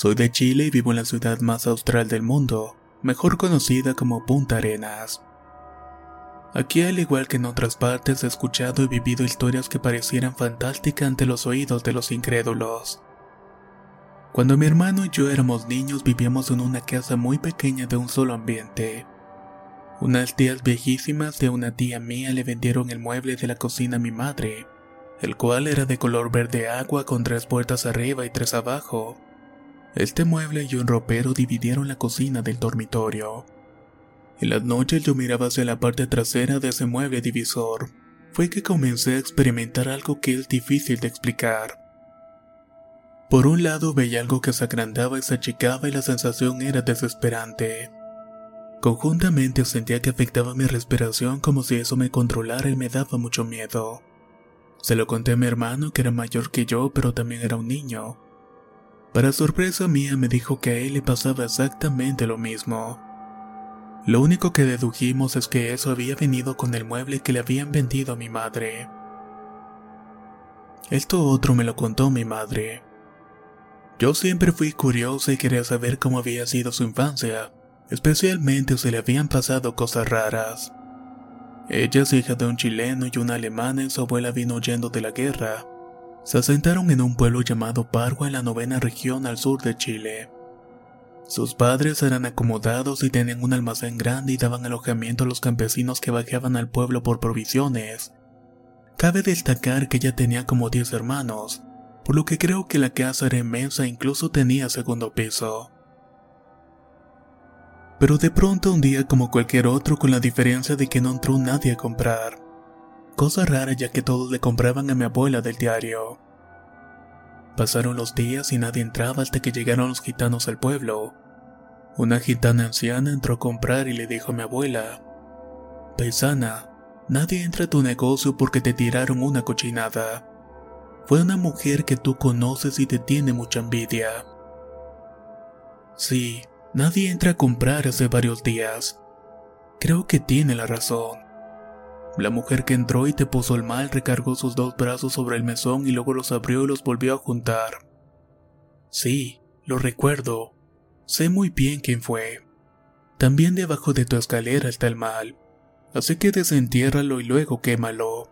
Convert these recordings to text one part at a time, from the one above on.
Soy de Chile y vivo en la ciudad más austral del mundo, mejor conocida como Punta Arenas. Aquí, al igual que en otras partes, he escuchado y vivido historias que parecieran fantásticas ante los oídos de los incrédulos. Cuando mi hermano y yo éramos niños vivíamos en una casa muy pequeña de un solo ambiente. Unas tías viejísimas de una tía mía le vendieron el mueble de la cocina a mi madre, el cual era de color verde agua con tres puertas arriba y tres abajo. Este mueble y un ropero dividieron la cocina del dormitorio. En las noches yo miraba hacia la parte trasera de ese mueble divisor. Fue que comencé a experimentar algo que es difícil de explicar. Por un lado veía algo que se agrandaba y se achicaba y la sensación era desesperante. Conjuntamente sentía que afectaba mi respiración como si eso me controlara y me daba mucho miedo. Se lo conté a mi hermano que era mayor que yo pero también era un niño. Para sorpresa mía me dijo que a él le pasaba exactamente lo mismo. Lo único que dedujimos es que eso había venido con el mueble que le habían vendido a mi madre. Esto otro me lo contó mi madre. Yo siempre fui curiosa y quería saber cómo había sido su infancia, especialmente si le habían pasado cosas raras. Ella es hija de un chileno y una alemana y su abuela vino huyendo de la guerra. Se asentaron en un pueblo llamado Parua en la novena región al sur de Chile. Sus padres eran acomodados y tenían un almacén grande y daban alojamiento a los campesinos que bajaban al pueblo por provisiones. Cabe destacar que ella tenía como 10 hermanos, por lo que creo que la casa era inmensa e incluso tenía segundo piso. Pero de pronto un día como cualquier otro con la diferencia de que no entró nadie a comprar. Cosa rara ya que todos le compraban a mi abuela del diario. Pasaron los días y nadie entraba hasta que llegaron los gitanos al pueblo. Una gitana anciana entró a comprar y le dijo a mi abuela, Paisana, nadie entra a tu negocio porque te tiraron una cochinada. Fue una mujer que tú conoces y te tiene mucha envidia. Sí, nadie entra a comprar hace varios días. Creo que tiene la razón. La mujer que entró y te puso el mal recargó sus dos brazos sobre el mesón y luego los abrió y los volvió a juntar. Sí, lo recuerdo. Sé muy bien quién fue. También debajo de tu escalera está el mal. Así que desentiérralo y luego quémalo.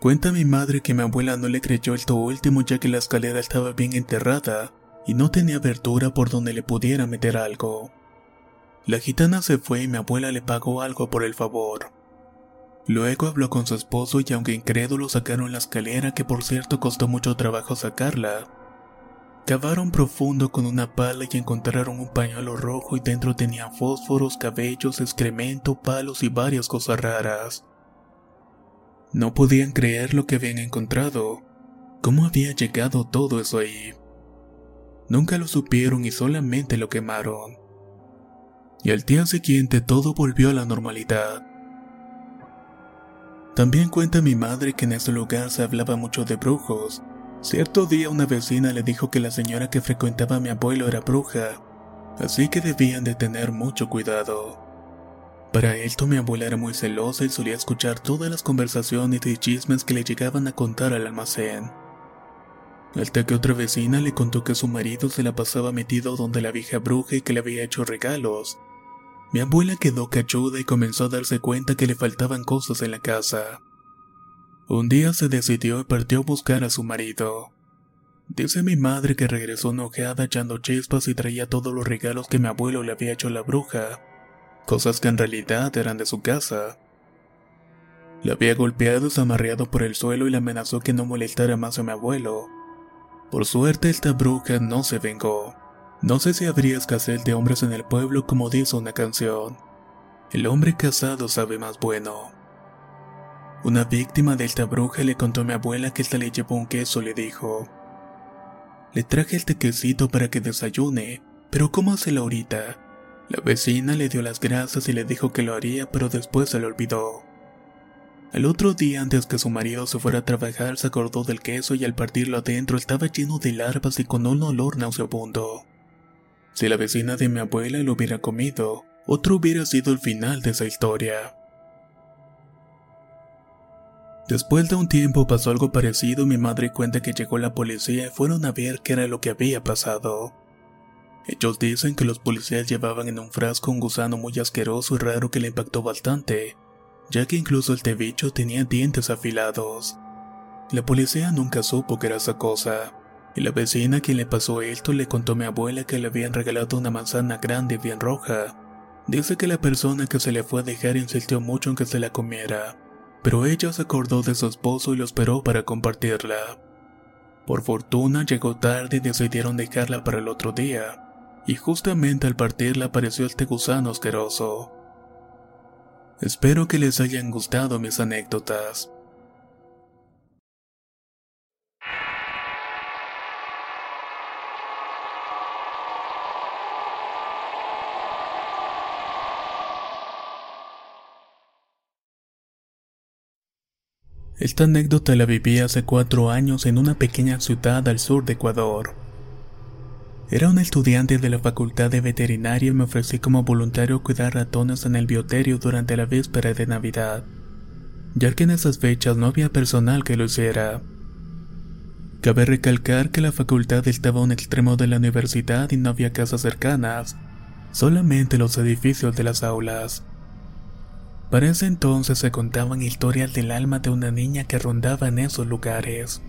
Cuenta mi madre que mi abuela no le creyó esto último ya que la escalera estaba bien enterrada y no tenía abertura por donde le pudiera meter algo. La gitana se fue y mi abuela le pagó algo por el favor. Luego habló con su esposo y aunque incrédulo sacaron la escalera que por cierto costó mucho trabajo sacarla. Cavaron profundo con una pala y encontraron un pañuelo rojo y dentro tenía fósforos, cabellos, excremento, palos y varias cosas raras. No podían creer lo que habían encontrado. ¿Cómo había llegado todo eso ahí? Nunca lo supieron y solamente lo quemaron y al día siguiente todo volvió a la normalidad. También cuenta mi madre que en ese lugar se hablaba mucho de brujos. Cierto día una vecina le dijo que la señora que frecuentaba a mi abuelo era bruja, así que debían de tener mucho cuidado. Para esto mi abuela era muy celosa y solía escuchar todas las conversaciones y chismes que le llegaban a contar al almacén. Hasta que otra vecina le contó que su marido se la pasaba metido donde la vieja bruja y que le había hecho regalos, mi abuela quedó cachuda y comenzó a darse cuenta que le faltaban cosas en la casa. Un día se decidió y partió a buscar a su marido. Dice mi madre que regresó enojada echando chispas y traía todos los regalos que mi abuelo le había hecho a la bruja, cosas que en realidad eran de su casa. La había golpeado, desamarreado por el suelo y le amenazó que no molestara más a mi abuelo. Por suerte esta bruja no se vengó. No sé si habría escasez de hombres en el pueblo como dice una canción. El hombre casado sabe más bueno. Una víctima de esta bruja le contó a mi abuela que esta le llevó un queso le dijo, le traje el tequecito para que desayune, pero ¿cómo hace ahorita? La vecina le dio las gracias y le dijo que lo haría, pero después se lo olvidó. El otro día, antes que su marido se fuera a trabajar, se acordó del queso y al partirlo adentro estaba lleno de larvas y con un olor nauseabundo. Si la vecina de mi abuela lo hubiera comido, otro hubiera sido el final de esa historia. Después de un tiempo pasó algo parecido, mi madre cuenta que llegó la policía y fueron a ver qué era lo que había pasado. Ellos dicen que los policías llevaban en un frasco un gusano muy asqueroso y raro que le impactó bastante, ya que incluso el tebicho tenía dientes afilados. La policía nunca supo qué era esa cosa, y la vecina a quien le pasó esto le contó a mi abuela que le habían regalado una manzana grande y bien roja. Dice que la persona que se le fue a dejar insistió mucho en que se la comiera, pero ella se acordó de su esposo y lo esperó para compartirla. Por fortuna llegó tarde y decidieron dejarla para el otro día, y justamente al partirla apareció este gusano asqueroso. Espero que les hayan gustado mis anécdotas. Esta anécdota la viví hace cuatro años en una pequeña ciudad al sur de Ecuador. Era un estudiante de la facultad de veterinaria y me ofrecí como voluntario cuidar ratones en el bioterio durante la víspera de Navidad, ya que en esas fechas no había personal que lo hiciera. Cabe recalcar que la facultad estaba a un extremo de la universidad y no había casas cercanas, solamente los edificios de las aulas. Para ese entonces se contaban historias del alma de una niña que rondaba en esos lugares.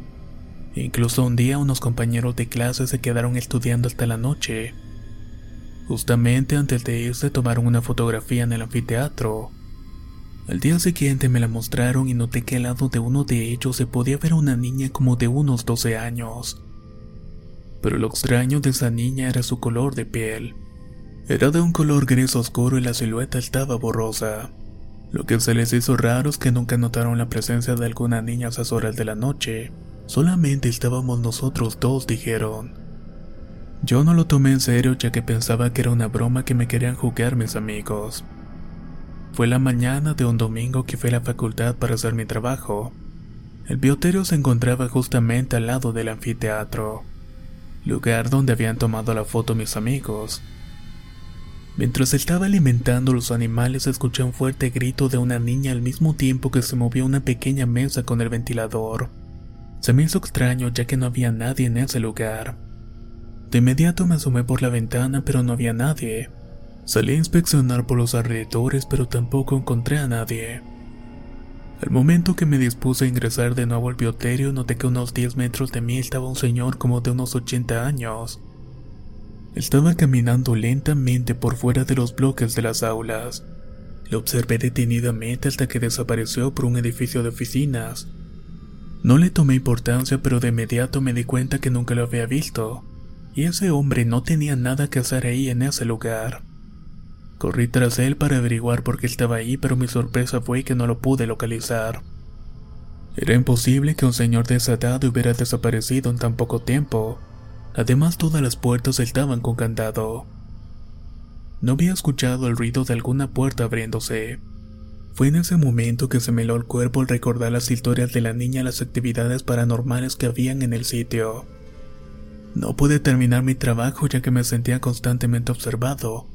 Incluso un día unos compañeros de clase se quedaron estudiando hasta la noche. Justamente antes de irse tomaron una fotografía en el anfiteatro. Al día siguiente me la mostraron y noté que al lado de uno de ellos se podía ver una niña como de unos 12 años. Pero lo extraño de esa niña era su color de piel. Era de un color gris oscuro y la silueta estaba borrosa. Lo que se les hizo raro es que nunca notaron la presencia de alguna niña a esas horas de la noche. Solamente estábamos nosotros dos, dijeron. Yo no lo tomé en serio ya que pensaba que era una broma que me querían jugar mis amigos. Fue la mañana de un domingo que fui a la facultad para hacer mi trabajo. El bioterio se encontraba justamente al lado del anfiteatro, lugar donde habían tomado la foto mis amigos. Mientras estaba alimentando los animales escuché un fuerte grito de una niña al mismo tiempo que se movía una pequeña mesa con el ventilador. Se me hizo extraño ya que no había nadie en ese lugar. De inmediato me asomé por la ventana pero no había nadie. Salí a inspeccionar por los alrededores pero tampoco encontré a nadie. Al momento que me dispuse a ingresar de nuevo al bioterio noté que a unos 10 metros de mí estaba un señor como de unos 80 años. Estaba caminando lentamente por fuera de los bloques de las aulas. Lo observé detenidamente hasta que desapareció por un edificio de oficinas. No le tomé importancia, pero de inmediato me di cuenta que nunca lo había visto, y ese hombre no tenía nada que hacer ahí en ese lugar. Corrí tras él para averiguar por qué estaba ahí, pero mi sorpresa fue que no lo pude localizar. Era imposible que un señor de esa edad hubiera desaparecido en tan poco tiempo. Además todas las puertas estaban con candado. No había escuchado el ruido de alguna puerta abriéndose. Fue en ese momento que se me heló el cuerpo al recordar las historias de la niña y las actividades paranormales que habían en el sitio. No pude terminar mi trabajo ya que me sentía constantemente observado.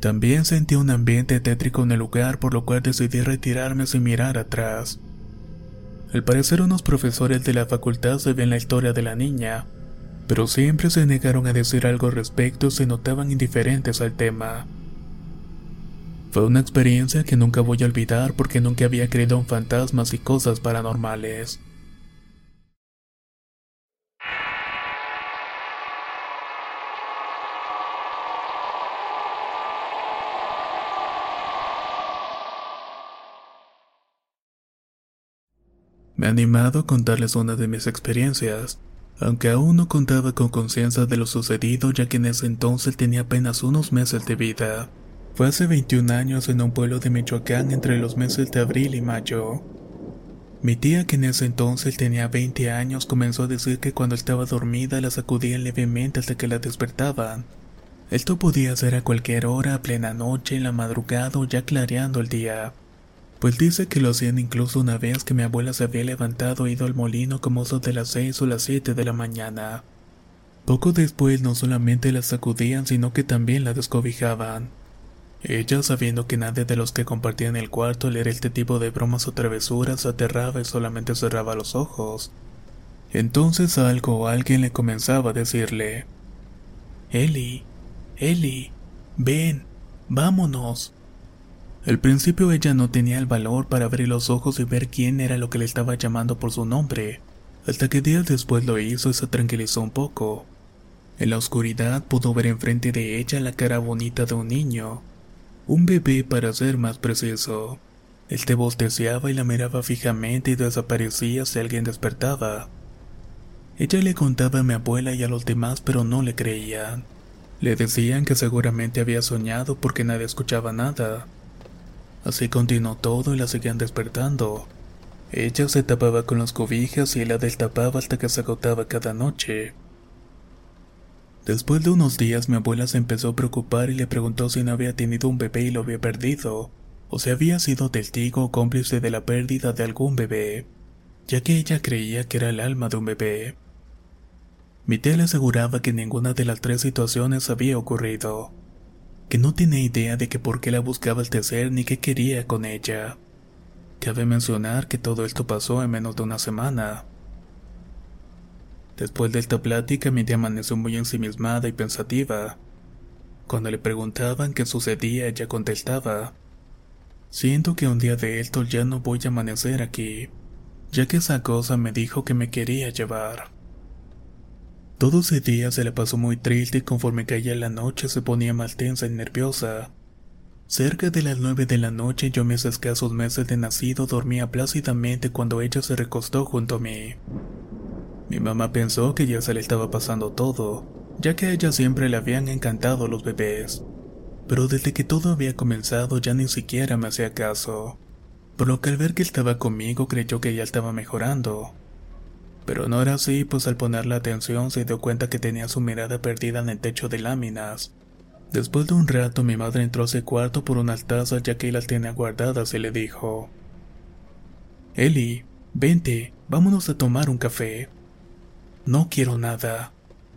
También sentí un ambiente tétrico en el lugar por lo cual decidí retirarme sin mirar atrás. Al parecer unos profesores de la facultad sabían la historia de la niña, pero siempre se negaron a decir algo al respecto y se notaban indiferentes al tema. Fue una experiencia que nunca voy a olvidar porque nunca había creído en fantasmas y cosas paranormales. Me he animado a contarles una de mis experiencias aunque aún no contaba con conciencia de lo sucedido ya que en ese entonces tenía apenas unos meses de vida. Fue hace 21 años en un pueblo de Michoacán entre los meses de abril y mayo. Mi tía, que en ese entonces tenía 20 años, comenzó a decir que cuando estaba dormida la sacudían levemente hasta que la despertaban. Esto podía ser a cualquier hora, a plena noche, en la madrugada o ya clareando el día. Pues dice que lo hacían incluso una vez que mi abuela se había levantado e ido al molino como eso de las 6 o las 7 de la mañana. Poco después no solamente la sacudían, sino que también la descobijaban. Ella, sabiendo que nadie de los que compartían el cuarto al leer este tipo de bromas o travesuras aterraba y solamente cerraba los ojos. Entonces algo o alguien le comenzaba a decirle, Eli, Eli, ven, vámonos. Al principio ella no tenía el valor para abrir los ojos y ver quién era lo que le estaba llamando por su nombre, hasta que días después lo hizo y se tranquilizó un poco. En la oscuridad pudo ver enfrente de ella la cara bonita de un niño, un bebé para ser más preciso. Él te bosteciaba y la miraba fijamente y desaparecía si alguien despertaba. Ella le contaba a mi abuela y a los demás, pero no le creían. Le decían que seguramente había soñado porque nadie escuchaba nada. Así continuó todo y la seguían despertando. Ella se tapaba con las cobijas y la destapaba hasta que se agotaba cada noche. Después de unos días mi abuela se empezó a preocupar y le preguntó si no había tenido un bebé y lo había perdido, o si había sido testigo o cómplice de la pérdida de algún bebé, ya que ella creía que era el alma de un bebé. Mi tía le aseguraba que ninguna de las tres situaciones había ocurrido, que no tenía idea de que por qué la buscaba el tercer ni qué quería con ella. Cabe mencionar que todo esto pasó en menos de una semana. Después de esta plática, mi tía amaneció muy ensimismada y pensativa. Cuando le preguntaban qué sucedía, ella contestaba: Siento que un día de esto ya no voy a amanecer aquí, ya que esa cosa me dijo que me quería llevar. Todo ese día se le pasó muy triste y conforme caía la noche se ponía más tensa y nerviosa. Cerca de las nueve de la noche, yo mis escasos meses de nacido dormía plácidamente cuando ella se recostó junto a mí. Mi mamá pensó que ya se le estaba pasando todo, ya que a ella siempre le habían encantado los bebés. Pero desde que todo había comenzado ya ni siquiera me hacía caso, por lo que al ver que estaba conmigo creyó que ya estaba mejorando. Pero no era así, pues al poner la atención se dio cuenta que tenía su mirada perdida en el techo de láminas. Después de un rato mi madre entró a ese cuarto por unas tazas ya que las tenía guardadas y le dijo, Eli, vente, vámonos a tomar un café. No quiero nada,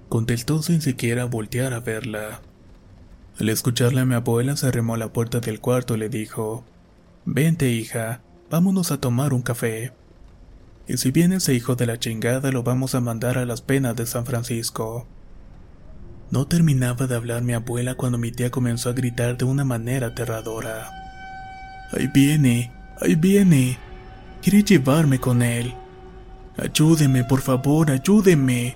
contestó sin siquiera voltear a verla. Al escucharle a mi abuela se arremó a la puerta del cuarto y le dijo, Vente hija, vámonos a tomar un café. Y si viene ese hijo de la chingada lo vamos a mandar a las penas de San Francisco. No terminaba de hablar mi abuela cuando mi tía comenzó a gritar de una manera aterradora. Ahí viene, ahí viene. Quiere llevarme con él. Ayúdeme, por favor, ayúdeme.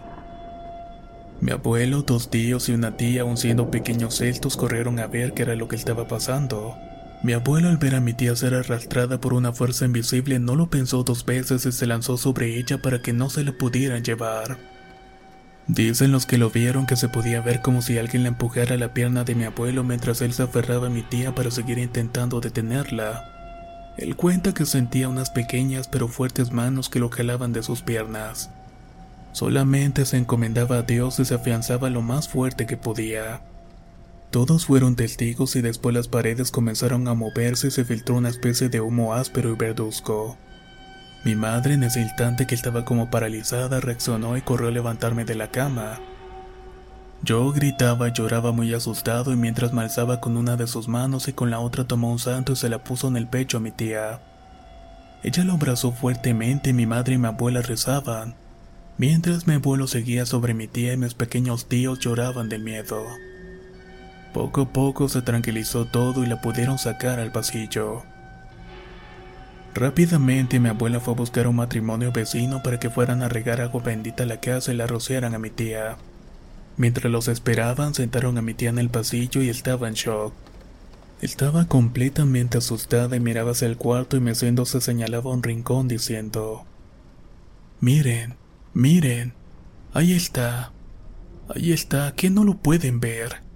Mi abuelo, dos tíos y una tía, aun siendo pequeños celtos, corrieron a ver qué era lo que estaba pasando. Mi abuelo al ver a mi tía ser arrastrada por una fuerza invisible no lo pensó dos veces y se lanzó sobre ella para que no se la pudieran llevar. Dicen los que lo vieron que se podía ver como si alguien le empujara la pierna de mi abuelo mientras él se aferraba a mi tía para seguir intentando detenerla. Él cuenta que sentía unas pequeñas pero fuertes manos que lo jalaban de sus piernas. Solamente se encomendaba a Dios y se afianzaba lo más fuerte que podía. Todos fueron testigos y después las paredes comenzaron a moverse y se filtró una especie de humo áspero y verduzco. Mi madre en ese instante que estaba como paralizada reaccionó y corrió a levantarme de la cama. Yo gritaba y lloraba muy asustado y mientras me alzaba con una de sus manos y con la otra tomó un santo y se la puso en el pecho a mi tía. Ella lo abrazó fuertemente y mi madre y mi abuela rezaban, mientras mi abuelo seguía sobre mi tía y mis pequeños tíos lloraban de miedo. Poco a poco se tranquilizó todo y la pudieron sacar al pasillo. Rápidamente mi abuela fue a buscar un matrimonio vecino para que fueran a regar agua bendita a la casa y la rociaran a mi tía. Mientras los esperaban, sentaron a mi tía en el pasillo y estaba en shock. Estaba completamente asustada y miraba hacia el cuarto y meciéndose señalaba un rincón diciendo: Miren, miren, ahí está, ahí está, que no lo pueden ver.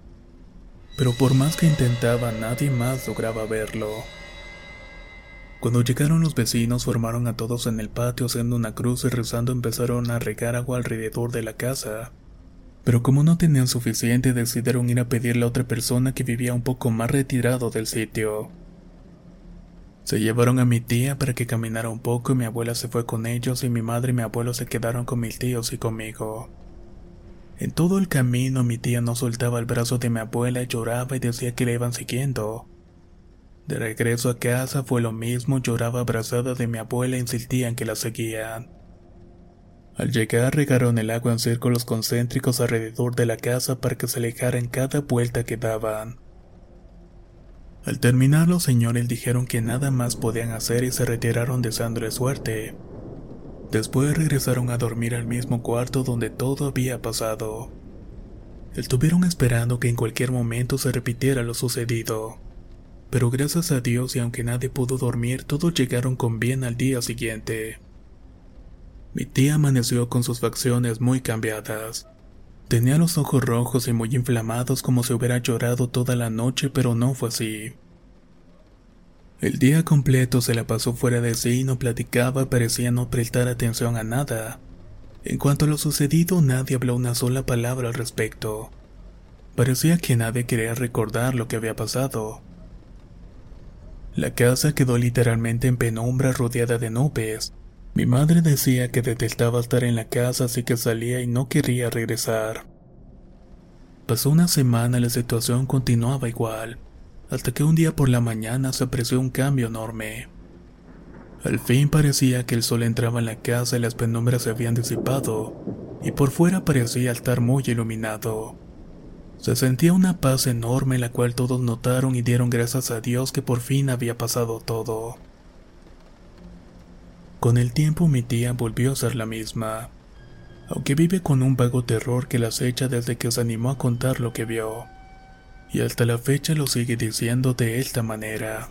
Pero por más que intentaba, nadie más lograba verlo. Cuando llegaron los vecinos, formaron a todos en el patio haciendo una cruz y rezando empezaron a regar agua alrededor de la casa. Pero como no tenían suficiente, decidieron ir a pedirle a otra persona que vivía un poco más retirado del sitio. Se llevaron a mi tía para que caminara un poco y mi abuela se fue con ellos y mi madre y mi abuelo se quedaron con mis tíos y conmigo. En todo el camino mi tía no soltaba el brazo de mi abuela lloraba y decía que la iban siguiendo. De regreso a casa fue lo mismo, lloraba abrazada de mi abuela e insistía en que la seguían. Al llegar regaron el agua en círculos concéntricos alrededor de la casa para que se alejara en cada vuelta que daban. Al terminar los señores dijeron que nada más podían hacer y se retiraron deseándole suerte. Después regresaron a dormir al mismo cuarto donde todo había pasado. Estuvieron esperando que en cualquier momento se repitiera lo sucedido. Pero gracias a Dios y aunque nadie pudo dormir, todos llegaron con bien al día siguiente. Mi tía amaneció con sus facciones muy cambiadas. Tenía los ojos rojos y muy inflamados como si hubiera llorado toda la noche, pero no fue así. El día completo se la pasó fuera de sí y no platicaba, parecía no prestar atención a nada. En cuanto a lo sucedido, nadie habló una sola palabra al respecto. Parecía que nadie quería recordar lo que había pasado. La casa quedó literalmente en penumbra rodeada de nubes. Mi madre decía que detestaba estar en la casa así que salía y no quería regresar. Pasó una semana y la situación continuaba igual, hasta que un día por la mañana se apreció un cambio enorme. Al fin parecía que el sol entraba en la casa y las penumbras se habían disipado, y por fuera parecía estar muy iluminado. Se sentía una paz enorme la cual todos notaron y dieron gracias a Dios que por fin había pasado todo. Con el tiempo mi tía volvió a ser la misma, aunque vive con un vago terror que la acecha desde que se animó a contar lo que vio, y hasta la fecha lo sigue diciendo de esta manera.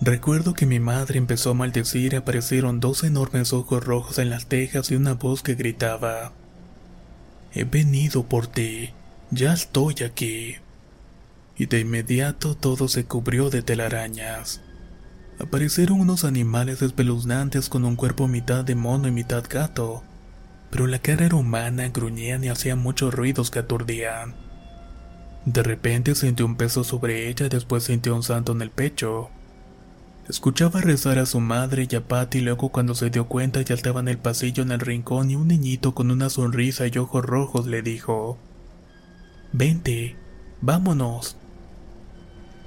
Recuerdo que mi madre empezó a maldecir y aparecieron dos enormes ojos rojos en las tejas y una voz que gritaba, He venido por ti, ya estoy aquí. Y de inmediato todo se cubrió de telarañas aparecieron unos animales espeluznantes con un cuerpo mitad de mono y mitad gato, pero la cara era humana, gruñían y hacían muchos ruidos que aturdían. De repente sintió un peso sobre ella y después sintió un santo en el pecho. Escuchaba rezar a su madre y a Patty luego cuando se dio cuenta ya estaba en el pasillo en el rincón y un niñito con una sonrisa y ojos rojos le dijo, Vente, vámonos.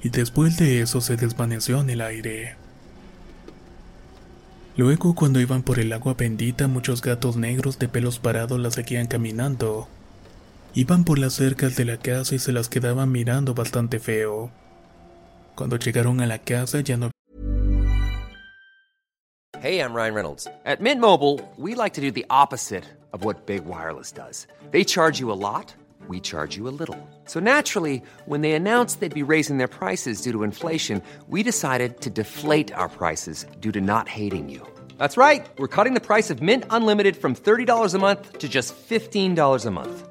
Y después de eso se desvaneció en el aire. Luego, cuando iban por el agua bendita, muchos gatos negros de pelos parados las seguían caminando. Iban por las cercas de la casa y se las quedaban mirando bastante feo. Cuando llegaron a la casa ya no Hey, I'm Ryan Reynolds. At Mint Mobile, we like to do the opposite of what Big Wireless does. They charge you a lot, we charge you a little. So naturally, when they announced they'd be raising their prices due to inflation, we decided to deflate our prices due to not hating you. That's right. We're cutting the price of Mint Unlimited from $30 a month to just $15 a month.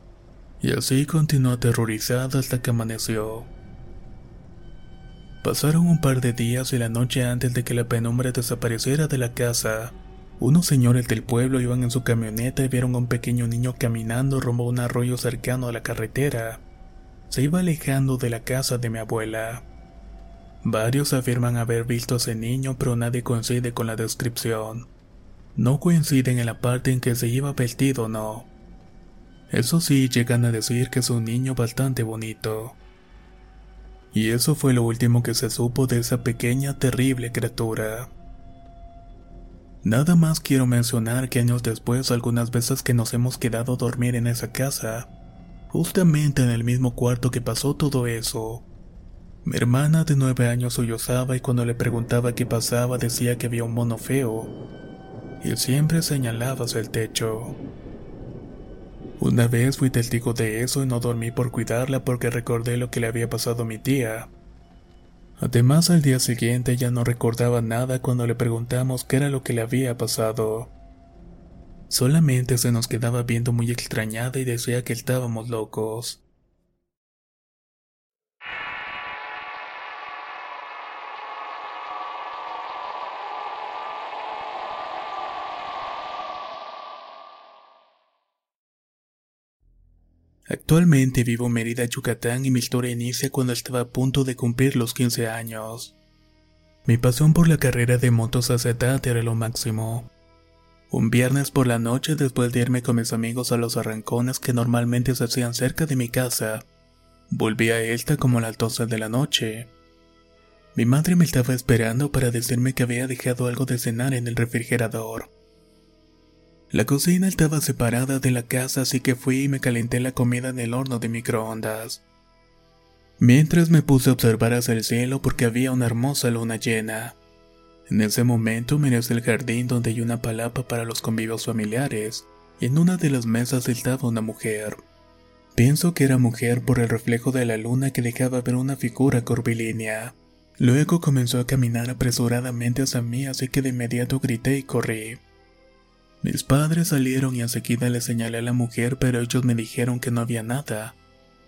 Y así continuó aterrorizada hasta que amaneció. Pasaron un par de días y la noche antes de que la penumbra desapareciera de la casa, unos señores del pueblo iban en su camioneta y vieron a un pequeño niño caminando rumbo a un arroyo cercano a la carretera. Se iba alejando de la casa de mi abuela. Varios afirman haber visto a ese niño, pero nadie coincide con la descripción. no coinciden en la parte en que se lleva vestido o no. Eso sí, llegan a decir que es un niño bastante bonito. Y eso fue lo último que se supo de esa pequeña terrible criatura. Nada más quiero mencionar que años después algunas veces que nos hemos quedado a dormir en esa casa, justamente en el mismo cuarto que pasó todo eso. Mi hermana de nueve años sollozaba y cuando le preguntaba qué pasaba decía que había un mono feo, y siempre señalaba el techo. Una vez fui testigo de eso y no dormí por cuidarla porque recordé lo que le había pasado a mi tía. Además, al día siguiente ya no recordaba nada cuando le preguntamos qué era lo que le había pasado. Solamente se nos quedaba viendo muy extrañada y decía que estábamos locos. Actualmente vivo en Mérida, Yucatán y mi historia inicia cuando estaba a punto de cumplir los 15 años. Mi pasión por la carrera de motos a esa edad era lo máximo. Un viernes por la noche después de irme con mis amigos a los arrancones que normalmente se hacían cerca de mi casa, volví a esta como a las 12 de la noche. Mi madre me estaba esperando para decirme que había dejado algo de cenar en el refrigerador. La cocina estaba separada de la casa así que fui y me calenté la comida en el horno de microondas. Mientras me puse a observar hacia el cielo porque había una hermosa luna llena. En ese momento miré hacia el jardín donde hay una palapa para los convivios familiares y en una de las mesas estaba una mujer. Pienso que era mujer por el reflejo de la luna que dejaba ver una figura curvilínea. Luego comenzó a caminar apresuradamente hacia mí así que de inmediato grité y corrí. Mis padres salieron y enseguida le señalé a la mujer, pero ellos me dijeron que no había nada.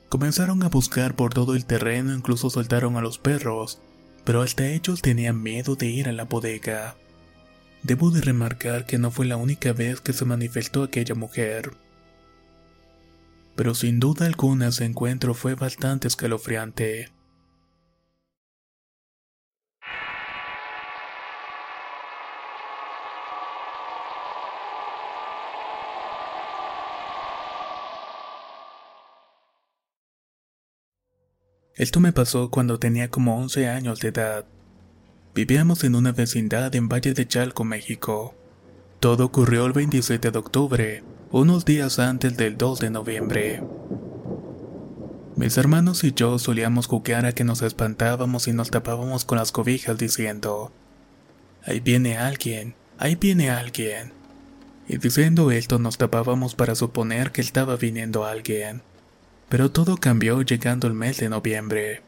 Comenzaron a buscar por todo el terreno, incluso soltaron a los perros, pero hasta ellos tenían miedo de ir a la bodega. Debo de remarcar que no fue la única vez que se manifestó aquella mujer. Pero sin duda alguna ese encuentro fue bastante escalofriante. Esto me pasó cuando tenía como 11 años de edad. Vivíamos en una vecindad en Valle de Chalco, México. Todo ocurrió el 27 de octubre, unos días antes del 2 de noviembre. Mis hermanos y yo solíamos jugar a que nos espantábamos y nos tapábamos con las cobijas diciendo, Ahí viene alguien, ahí viene alguien. Y diciendo esto nos tapábamos para suponer que estaba viniendo alguien. Pero todo cambió llegando el mes de noviembre.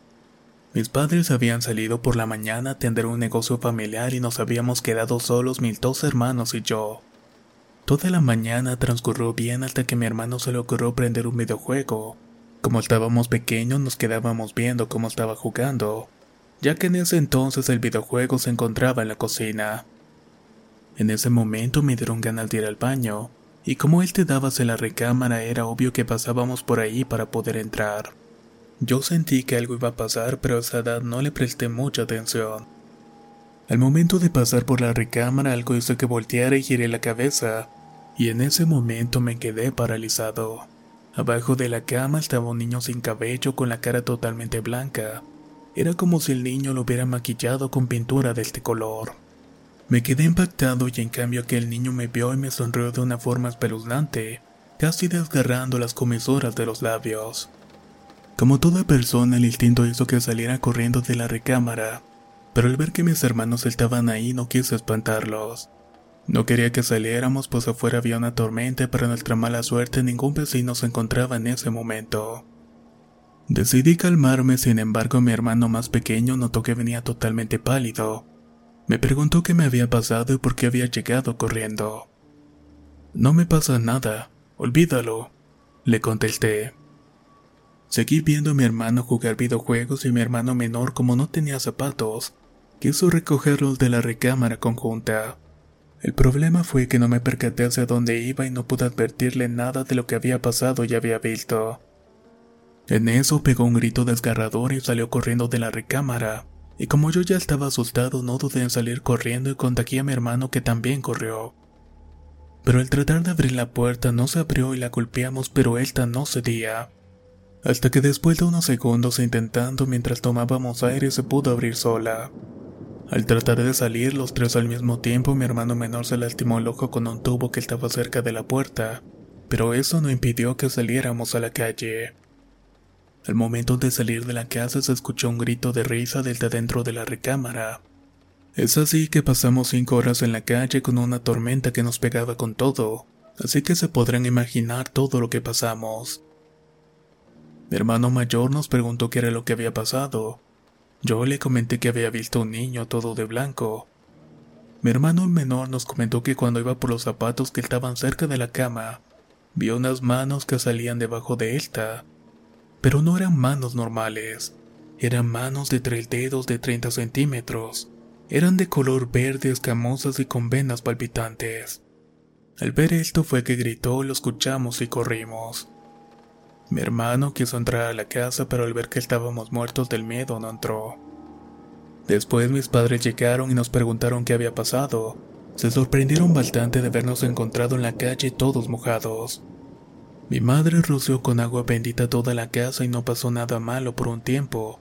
Mis padres habían salido por la mañana a atender un negocio familiar y nos habíamos quedado solos mis dos hermanos y yo. Toda la mañana transcurrió bien hasta que mi hermano se le ocurrió prender un videojuego. Como estábamos pequeños nos quedábamos viendo cómo estaba jugando, ya que en ese entonces el videojuego se encontraba en la cocina. En ese momento me dieron ganas de ir al baño, y como él te daba hacia la recámara era obvio que pasábamos por ahí para poder entrar. Yo sentí que algo iba a pasar, pero a esa edad no le presté mucha atención. Al momento de pasar por la recámara algo hizo que volteara y giré la cabeza, y en ese momento me quedé paralizado. Abajo de la cama estaba un niño sin cabello con la cara totalmente blanca. Era como si el niño lo hubiera maquillado con pintura de este color. Me quedé impactado y en cambio aquel niño me vio y me sonrió de una forma espeluznante, casi desgarrando las comisuras de los labios. Como toda persona, el instinto hizo que saliera corriendo de la recámara, pero al ver que mis hermanos estaban ahí no quise espantarlos. No quería que saliéramos pues afuera había una tormenta, pero nuestra mala suerte ningún vecino se encontraba en ese momento. Decidí calmarme, sin embargo mi hermano más pequeño notó que venía totalmente pálido, me preguntó qué me había pasado y por qué había llegado corriendo. No me pasa nada, olvídalo, le contesté. Seguí viendo a mi hermano jugar videojuegos y mi hermano menor, como no tenía zapatos, quiso recogerlos de la recámara conjunta. El problema fue que no me percaté hacia dónde iba y no pude advertirle nada de lo que había pasado y había visto. En eso pegó un grito desgarrador y salió corriendo de la recámara y como yo ya estaba asustado no dudé en salir corriendo y contagié a mi hermano que también corrió. Pero al tratar de abrir la puerta no se abrió y la golpeamos, pero esta no cedía. Hasta que después de unos segundos intentando mientras tomábamos aire se pudo abrir sola. Al tratar de salir los tres al mismo tiempo, mi hermano menor se lastimó el ojo con un tubo que estaba cerca de la puerta, pero eso no impidió que saliéramos a la calle. Al momento de salir de la casa se escuchó un grito de risa desde dentro de la recámara. Es así que pasamos cinco horas en la calle con una tormenta que nos pegaba con todo, así que se podrán imaginar todo lo que pasamos. Mi hermano mayor nos preguntó qué era lo que había pasado. Yo le comenté que había visto un niño todo de blanco. Mi hermano menor nos comentó que cuando iba por los zapatos que estaban cerca de la cama, vio unas manos que salían debajo de esta. Pero no eran manos normales, eran manos de tres dedos de 30 centímetros. Eran de color verde, escamosas y con venas palpitantes. Al ver esto fue que gritó, lo escuchamos y corrimos. Mi hermano quiso entrar a la casa, pero al ver que estábamos muertos del miedo no entró. Después mis padres llegaron y nos preguntaron qué había pasado. Se sorprendieron bastante de vernos encontrado en la calle todos mojados. Mi madre roció con agua bendita toda la casa y no pasó nada malo por un tiempo,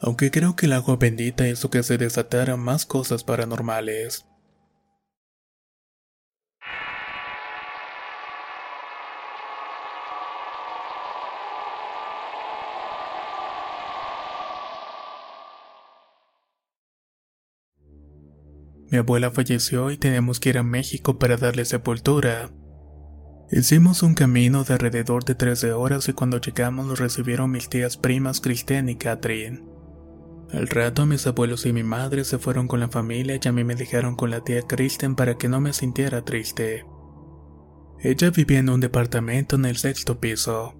aunque creo que el agua bendita hizo que se desataran más cosas paranormales. Mi abuela falleció y tenemos que ir a México para darle sepultura. Hicimos un camino de alrededor de 13 horas y cuando llegamos nos recibieron mis tías primas Cristian y Catherine. Al rato mis abuelos y mi madre se fueron con la familia y a mí me dejaron con la tía Kristen para que no me sintiera triste. Ella vivía en un departamento en el sexto piso.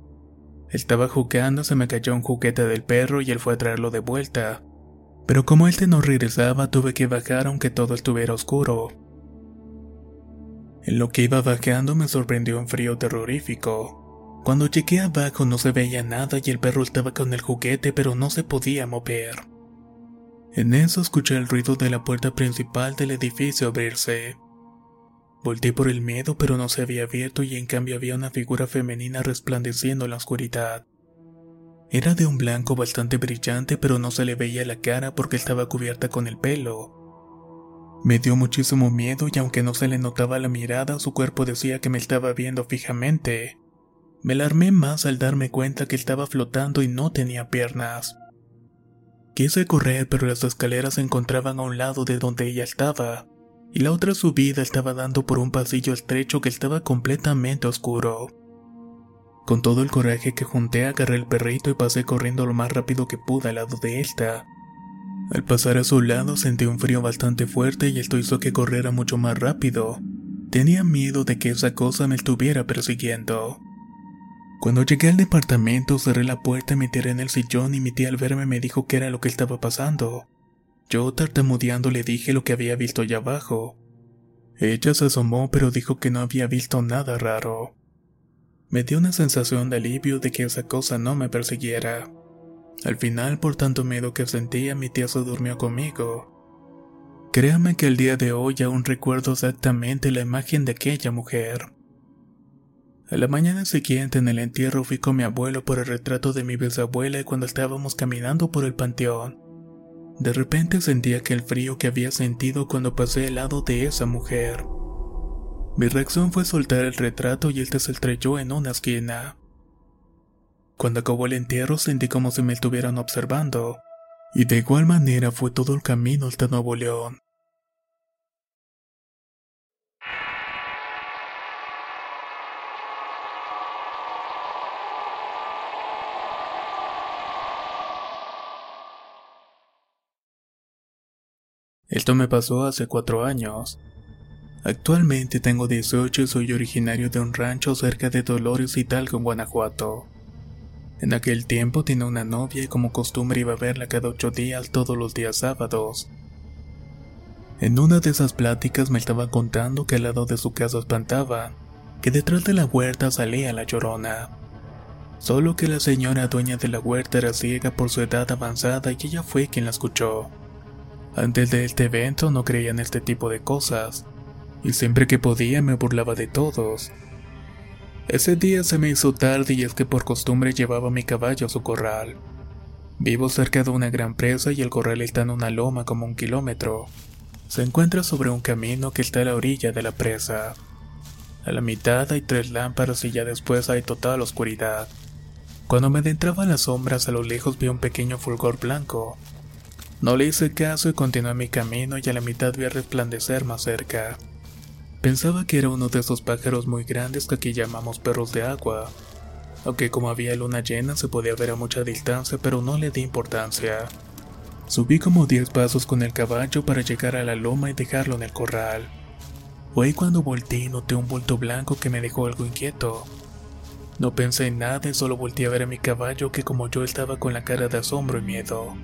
Estaba jugando, se me cayó un juguete del perro y él fue a traerlo de vuelta. Pero como él no regresaba, tuve que bajar aunque todo estuviera oscuro. En lo que iba bajando me sorprendió un frío terrorífico. Cuando llegué abajo no se veía nada y el perro estaba con el juguete pero no se podía mover. En eso escuché el ruido de la puerta principal del edificio abrirse. Volté por el miedo, pero no se había abierto y en cambio había una figura femenina resplandeciendo en la oscuridad. Era de un blanco bastante brillante, pero no se le veía la cara porque estaba cubierta con el pelo. Me dio muchísimo miedo y aunque no se le notaba la mirada, su cuerpo decía que me estaba viendo fijamente. Me alarmé más al darme cuenta que estaba flotando y no tenía piernas. Quise correr, pero las escaleras se encontraban a un lado de donde ella estaba, y la otra subida estaba dando por un pasillo estrecho que estaba completamente oscuro. Con todo el coraje que junté, agarré el perrito y pasé corriendo lo más rápido que pude al lado de esta. Al pasar a su lado sentí un frío bastante fuerte y esto hizo que corriera mucho más rápido. Tenía miedo de que esa cosa me estuviera persiguiendo. Cuando llegué al departamento cerré la puerta, me tiré en el sillón y mi tía al verme me dijo qué era lo que estaba pasando. Yo tartamudeando le dije lo que había visto allá abajo. Ella se asomó pero dijo que no había visto nada raro. Me dio una sensación de alivio de que esa cosa no me persiguiera. Al final, por tanto miedo que sentía, mi tía se durmió conmigo. Créame que el día de hoy aún recuerdo exactamente la imagen de aquella mujer. A la mañana siguiente en el entierro fui con mi abuelo por el retrato de mi bisabuela y cuando estábamos caminando por el panteón, de repente sentí aquel frío que había sentido cuando pasé al lado de esa mujer. Mi reacción fue soltar el retrato y este se estrelló en una esquina. Cuando acabó el entierro sentí como si me estuvieran observando, y de igual manera fue todo el camino hasta Nuevo León. Esto me pasó hace cuatro años. Actualmente tengo 18 y soy originario de un rancho cerca de Dolores Hidalgo, en Guanajuato. En aquel tiempo tenía una novia y como costumbre iba a verla cada ocho días todos los días sábados. En una de esas pláticas me estaba contando que al lado de su casa espantaba, que detrás de la huerta salía la llorona. Solo que la señora dueña de la huerta era ciega por su edad avanzada y ella fue quien la escuchó. Antes de este evento no creía en este tipo de cosas, y siempre que podía me burlaba de todos. Ese día se me hizo tarde y es que por costumbre llevaba mi caballo a su corral. Vivo cerca de una gran presa y el corral está en una loma como un kilómetro. Se encuentra sobre un camino que está a la orilla de la presa. A la mitad hay tres lámparas y ya después hay total oscuridad. Cuando me adentraba en las sombras a lo lejos vi un pequeño fulgor blanco. No le hice caso y continué mi camino y a la mitad vi resplandecer más cerca. Pensaba que era uno de esos pájaros muy grandes que aquí llamamos perros de agua, aunque como había luna llena se podía ver a mucha distancia pero no le di importancia. Subí como 10 pasos con el caballo para llegar a la loma y dejarlo en el corral. Fue cuando volteé noté un bulto blanco que me dejó algo inquieto. No pensé en nada y solo volteé a ver a mi caballo que como yo estaba con la cara de asombro y miedo.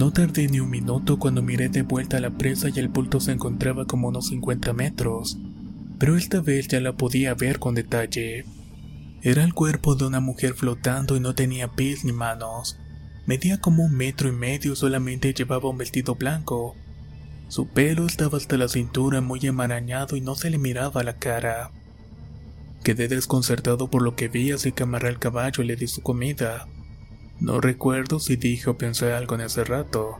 No tardé ni un minuto cuando miré de vuelta a la presa y el bulto se encontraba como unos 50 metros, pero esta vez ya la podía ver con detalle. Era el cuerpo de una mujer flotando y no tenía pies ni manos. Medía como un metro y medio, solamente llevaba un vestido blanco. Su pelo estaba hasta la cintura muy enmarañado y no se le miraba la cara. Quedé desconcertado por lo que vi, así que amarré al caballo y le di su comida. No recuerdo si dije o pensé algo en ese rato.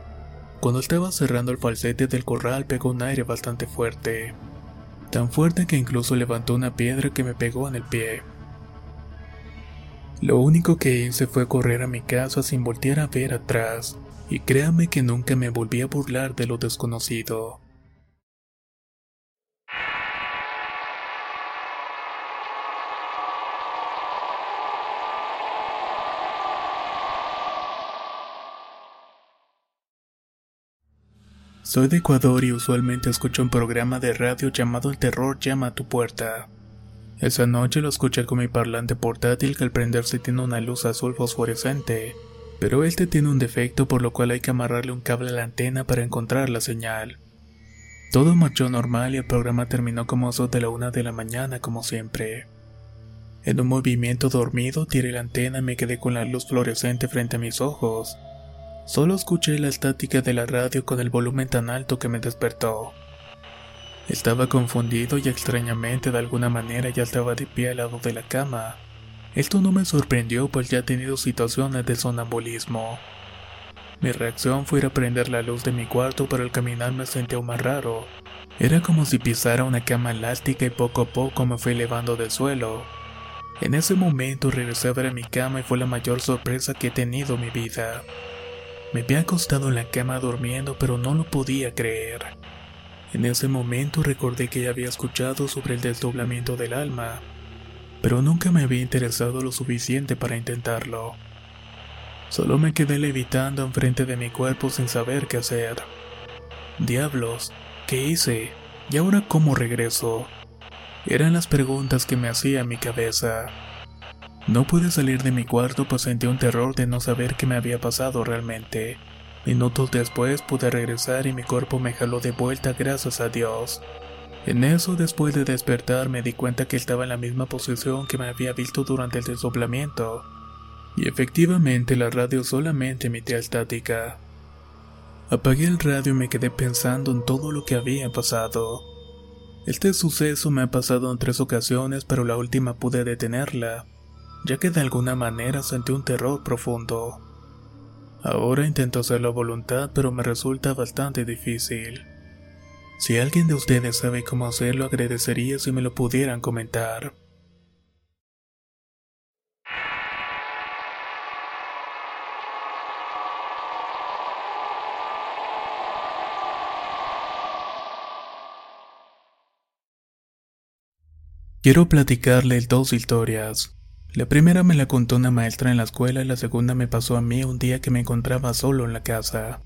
Cuando estaba cerrando el falsete del corral pegó un aire bastante fuerte. Tan fuerte que incluso levantó una piedra que me pegó en el pie. Lo único que hice fue correr a mi casa sin voltear a ver atrás, y créame que nunca me volví a burlar de lo desconocido. Soy de Ecuador y usualmente escucho un programa de radio llamado El terror llama a tu puerta. Esa noche lo escuché con mi parlante portátil que al prenderse tiene una luz azul fosforescente, pero este tiene un defecto por lo cual hay que amarrarle un cable a la antena para encontrar la señal. Todo marchó normal y el programa terminó como eso de la una de la mañana como siempre. En un movimiento dormido tiré la antena y me quedé con la luz fluorescente frente a mis ojos. Solo escuché la estática de la radio con el volumen tan alto que me despertó. Estaba confundido y extrañamente de alguna manera ya estaba de pie al lado de la cama. Esto no me sorprendió pues ya he tenido situaciones de sonambulismo. Mi reacción fue ir a prender la luz de mi cuarto pero al caminar me sentí aún más raro. Era como si pisara una cama elástica y poco a poco me fui elevando del suelo. En ese momento regresé a ver a mi cama y fue la mayor sorpresa que he tenido en mi vida. Me había acostado en la cama durmiendo, pero no lo podía creer. En ese momento recordé que ya había escuchado sobre el desdoblamiento del alma, pero nunca me había interesado lo suficiente para intentarlo. Solo me quedé levitando enfrente de mi cuerpo sin saber qué hacer. Diablos, ¿qué hice? ¿Y ahora cómo regreso? Eran las preguntas que me hacía mi cabeza. No pude salir de mi cuarto pues sentí un terror de no saber qué me había pasado realmente. Minutos después pude regresar y mi cuerpo me jaló de vuelta gracias a Dios. En eso, después de despertar, me di cuenta que estaba en la misma posición que me había visto durante el desdoblamiento. Y efectivamente la radio solamente emitía estática. Apagué el radio y me quedé pensando en todo lo que había pasado. Este suceso me ha pasado en tres ocasiones, pero la última pude detenerla ya que de alguna manera sentí un terror profundo. Ahora intento hacerlo a voluntad, pero me resulta bastante difícil. Si alguien de ustedes sabe cómo hacerlo, agradecería si me lo pudieran comentar. Quiero platicarle dos historias. La primera me la contó una maestra en la escuela y la segunda me pasó a mí un día que me encontraba solo en la casa.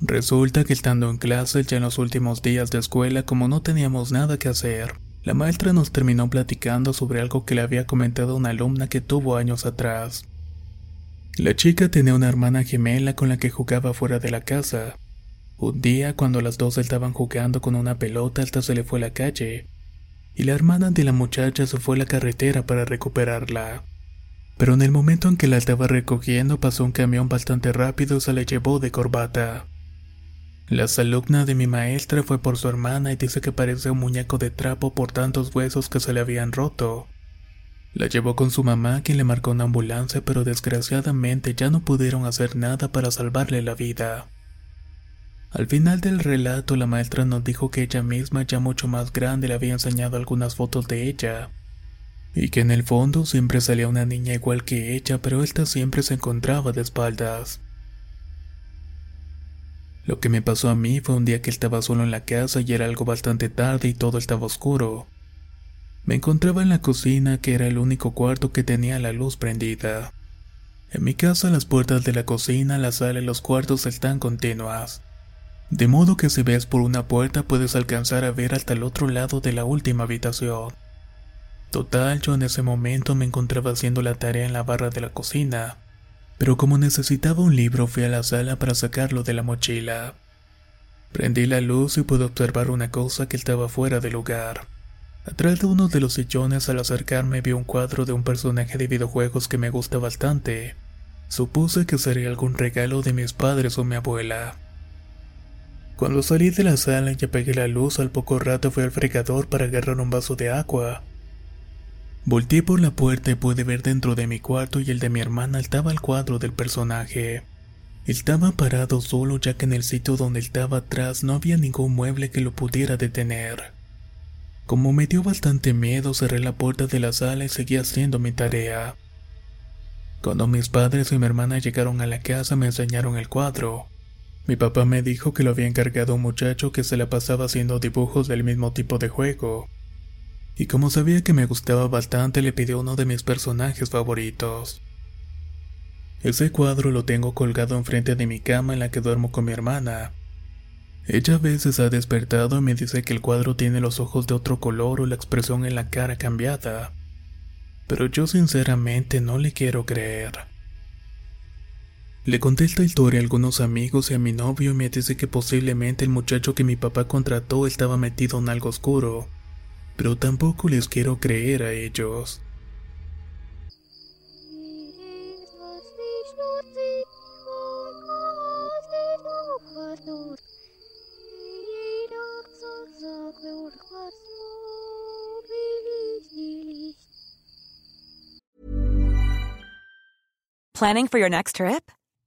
Resulta que estando en clase ya en los últimos días de escuela como no teníamos nada que hacer, la maestra nos terminó platicando sobre algo que le había comentado una alumna que tuvo años atrás. La chica tenía una hermana gemela con la que jugaba fuera de la casa. Un día, cuando las dos estaban jugando con una pelota, esta se le fue a la calle y la hermana de la muchacha se fue a la carretera para recuperarla. Pero en el momento en que la estaba recogiendo pasó un camión bastante rápido y se la llevó de corbata. La alumna de mi maestra fue por su hermana y dice que parece un muñeco de trapo por tantos huesos que se le habían roto. La llevó con su mamá quien le marcó una ambulancia pero desgraciadamente ya no pudieron hacer nada para salvarle la vida. Al final del relato la maestra nos dijo que ella misma ya mucho más grande le había enseñado algunas fotos de ella y que en el fondo siempre salía una niña igual que ella pero esta siempre se encontraba de espaldas. Lo que me pasó a mí fue un día que estaba solo en la casa y era algo bastante tarde y todo estaba oscuro. Me encontraba en la cocina que era el único cuarto que tenía la luz prendida. En mi casa las puertas de la cocina, la sala y los cuartos están continuas. De modo que si ves por una puerta puedes alcanzar a ver hasta el otro lado de la última habitación. Total, yo en ese momento me encontraba haciendo la tarea en la barra de la cocina pero como necesitaba un libro fui a la sala para sacarlo de la mochila. Prendí la luz y pude observar una cosa que estaba fuera del lugar. Atrás de uno de los sillones al acercarme vi un cuadro de un personaje de videojuegos que me gusta bastante. Supuse que sería algún regalo de mis padres o mi abuela. Cuando salí de la sala y apagué la luz, al poco rato fui al fregador para agarrar un vaso de agua. Volté por la puerta y pude ver dentro de mi cuarto y el de mi hermana estaba el cuadro del personaje. Estaba parado solo ya que en el sitio donde estaba atrás no había ningún mueble que lo pudiera detener. Como me dio bastante miedo, cerré la puerta de la sala y seguí haciendo mi tarea. Cuando mis padres y mi hermana llegaron a la casa me enseñaron el cuadro. Mi papá me dijo que lo había encargado un muchacho que se la pasaba haciendo dibujos del mismo tipo de juego y como sabía que me gustaba bastante le pidió uno de mis personajes favoritos. Ese cuadro lo tengo colgado enfrente de mi cama en la que duermo con mi hermana. Ella a veces ha despertado y me dice que el cuadro tiene los ojos de otro color o la expresión en la cara cambiada. Pero yo sinceramente no le quiero creer. Le conté esta historia a algunos amigos y a mi novio y me dice que posiblemente el muchacho que mi papá contrató estaba metido en algo oscuro pero tampoco les quiero creer a ellos. Planning for your next trip?